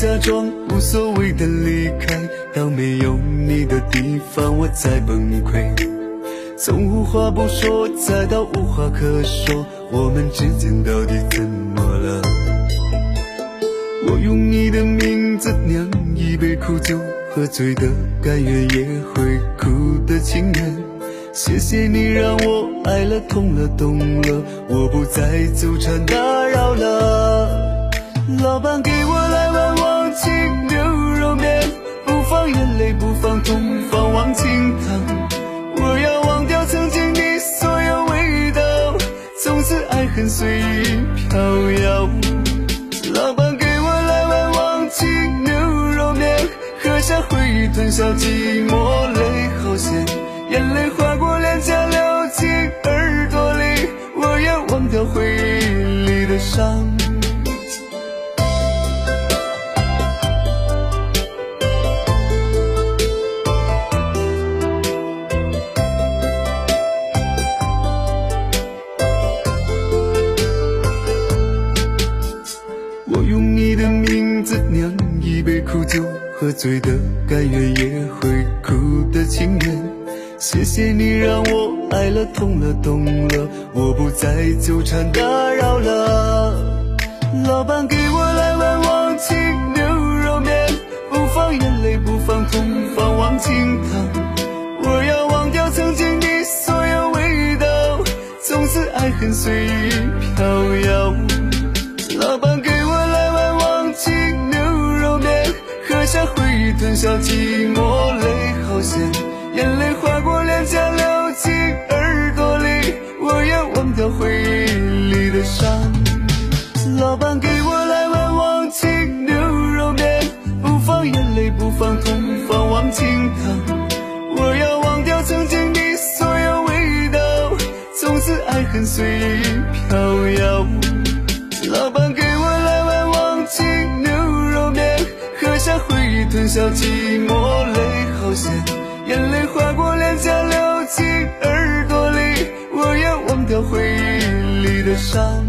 假装无所谓的离开，到没有你的地方我再崩溃。从无话不说再到无话可说，我们之间到底怎么了？我用你的名字酿一杯苦酒，喝醉的甘愿也会哭的情人。谢谢你让我爱了痛了懂了，我不再纠缠打扰了。老板给我来碗。清牛肉面，不放眼泪，不放痛，放忘情汤。我要忘掉曾经的所有味道，从此爱恨随意飘摇。老板给我来碗忘情牛肉面，喝下回忆，吞下寂寞，泪好咸，眼泪划过脸颊，流进耳朵里。我要忘掉回忆里的伤。醉的甘愿也会哭的情愿，谢谢你让我爱了痛了懂了，我不再纠缠打扰了。老板给我来碗忘情牛肉面，不放眼泪不放痛，放忘情汤。我要忘掉曾经的所有味道，从此爱恨随意下寂寞，忆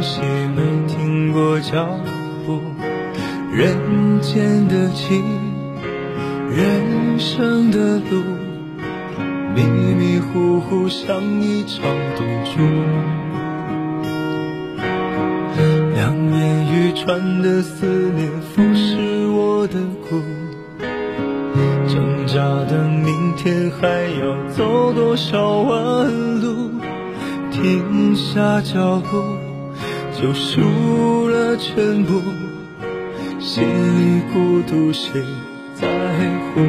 北东西，没停过脚步。人间的情，人生的路，迷迷糊糊像一场赌注。两眼欲穿的思念，腐蚀我的骨。挣扎的明天，还要走多少弯路？停下脚步，就输了全部。心里孤独，谁在乎？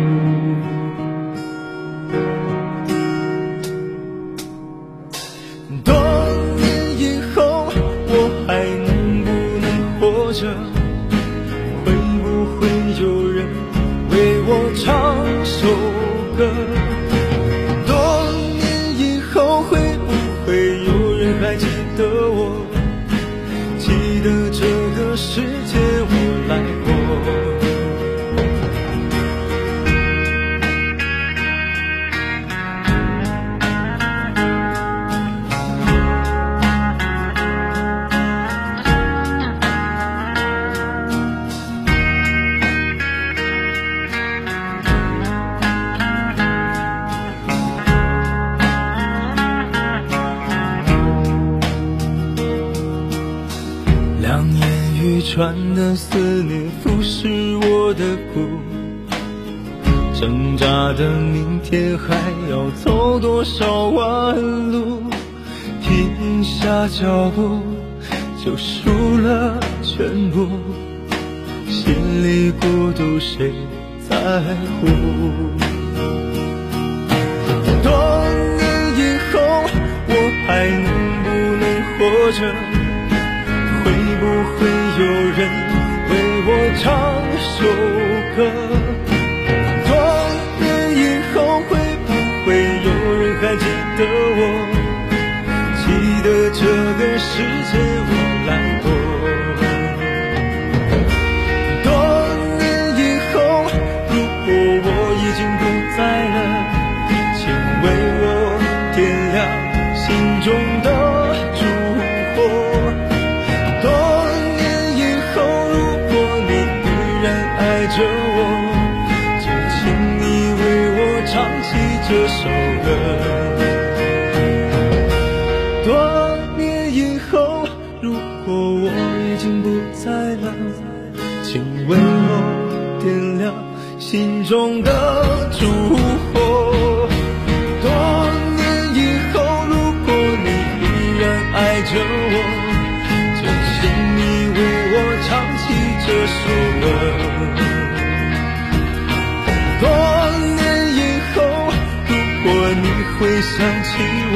谁在乎？多年以后，我还能不能活着？会不会有人为我唱首歌？多年以后，会不会有人还记得我？记得这个世界心中的烛火。多年以后，如果你依然爱着我。就请你为我唱起这首歌。多年以后，如果你会想起我，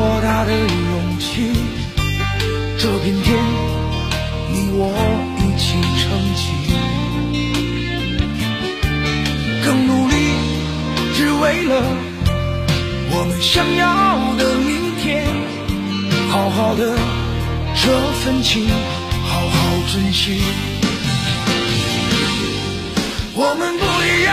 多大的勇气？这片天，你我一起撑起，更努力，只为了我们想要的明天。好好的这份情，好好珍惜。我们不一样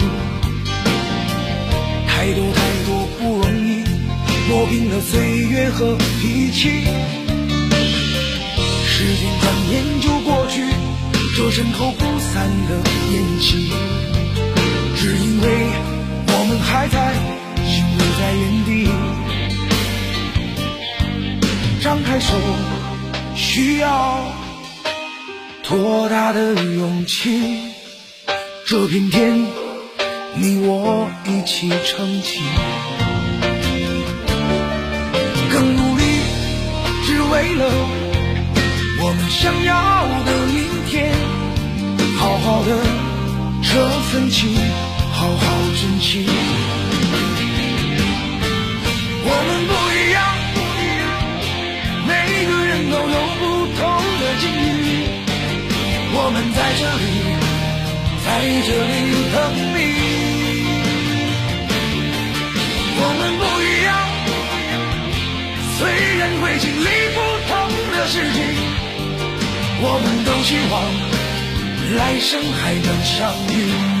拼了岁月和脾气。时间转眼就过去，这身后不散的宴席，只因为我们还在，心留在原地。张开手，需要多大的勇气？这片天，你我一起撑起，想要的明天，好好的这份情，好好珍惜。我们不一样，每个人都有不同的境遇。我们在这里，在这里等你。我们不一样，虽然会经历不同的事情。我们都希望来生还能相遇。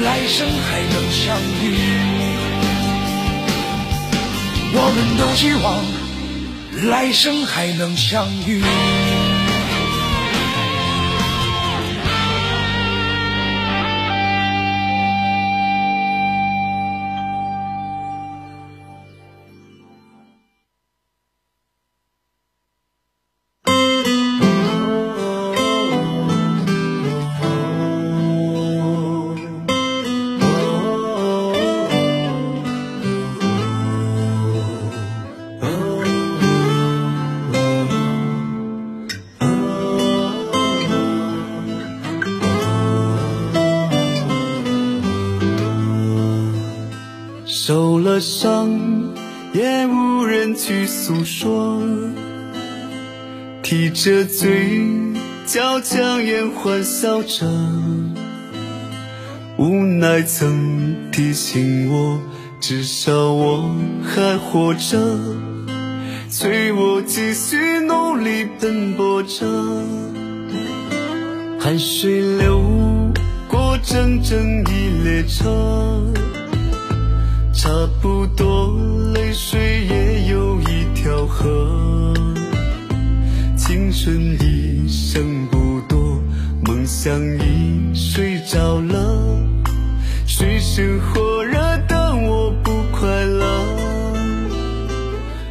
来生还能相遇，我们都希望来生还能相遇。了伤，也无人去诉说，提着嘴角强颜欢笑着，无奈曾提醒我，至少我还活着，催我继续努力奔波着，汗水流过整整一列车。差不多，泪水也有一条河。青春一生不多，梦想已睡着了。水深火热的我不快乐。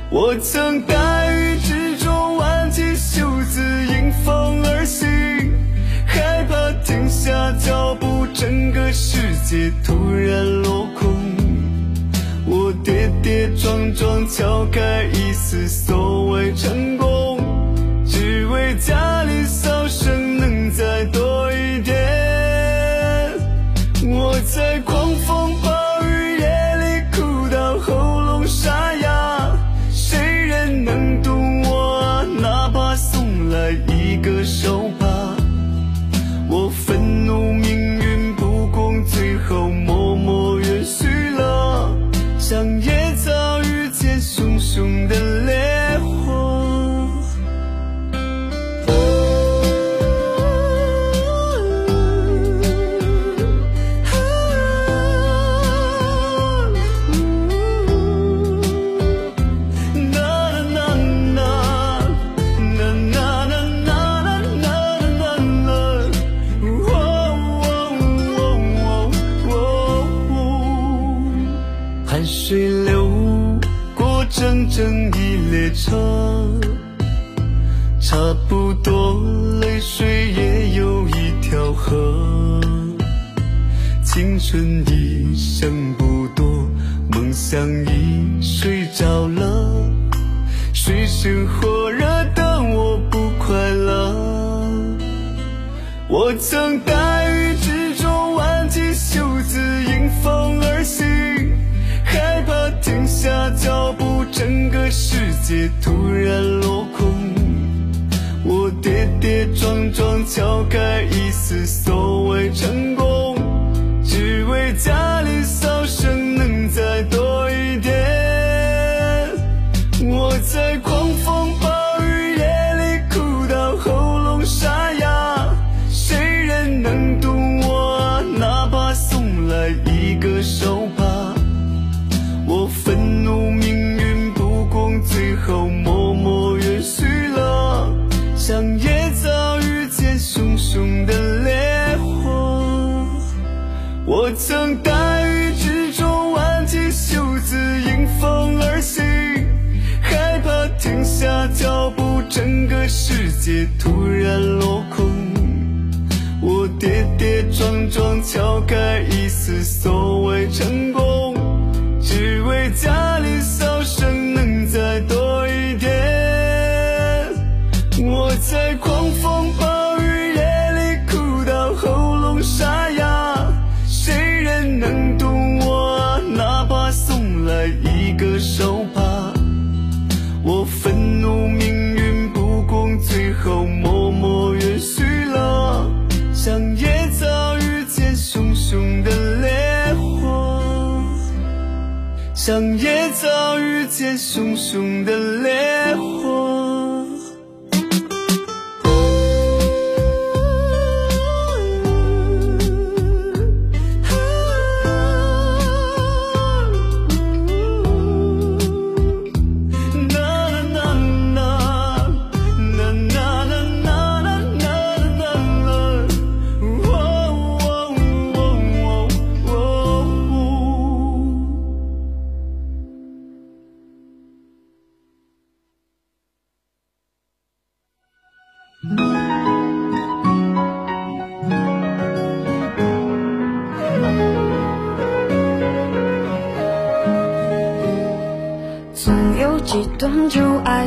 我曾大雨之中挽起袖子迎风而行，害怕停下脚步，整个世界突然落空。跌跌撞撞敲开一丝所谓成功，只为家里是突然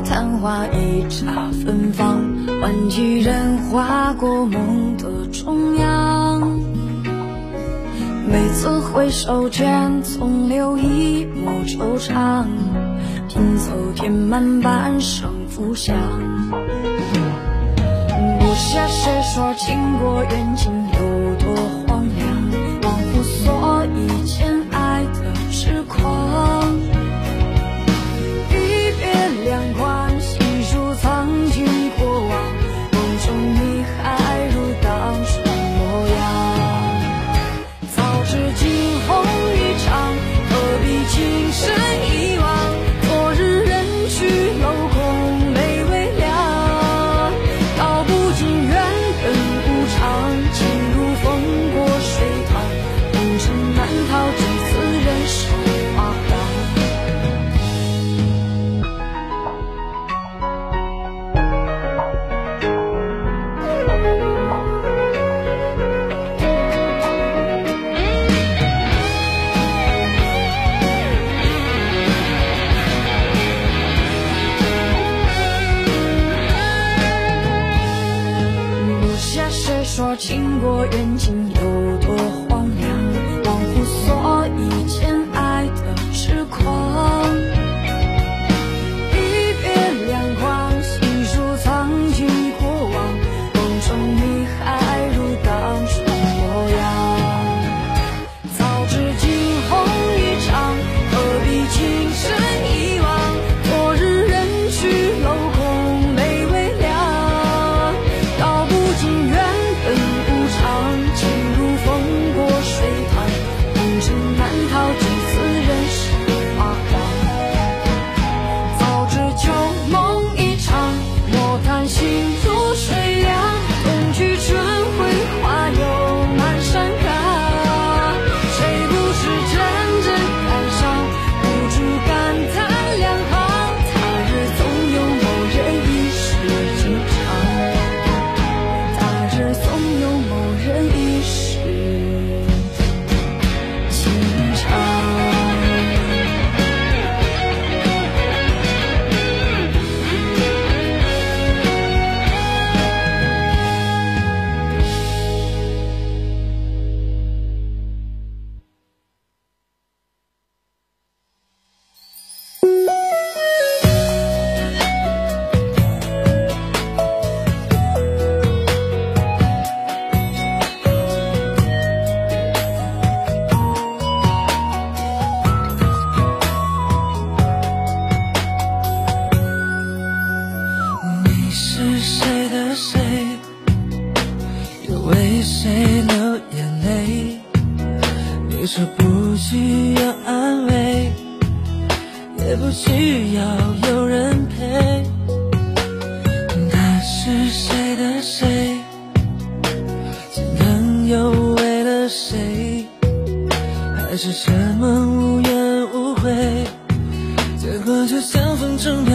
昙花一刹，芬芳换几人划过梦的中央。每次回首间，总留一抹惆怅。拼凑填满半生，浮想不暇。谁说情过缘尽？说情过缘尽有多荒不需要安慰也不需要有人陪。他是谁的谁？心疼又为了谁？还是什么无怨无悔？结果就像风中漂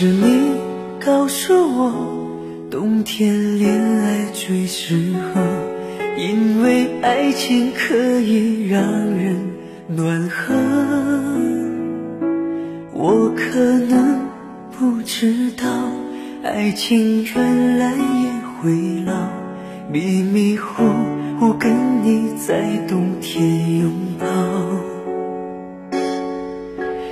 是你告诉我冬天恋爱最适合因为爱情可以让人暖和。我可能不知道爱情原来也会老迷迷糊糊跟你在冬天拥抱。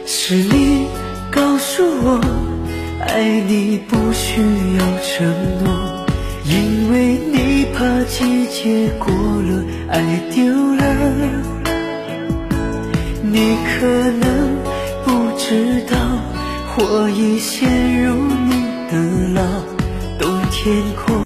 是你告诉我爱你不需要承诺因为你怕季节过了爱丢了你可能不知道我已陷入你的牢冬天过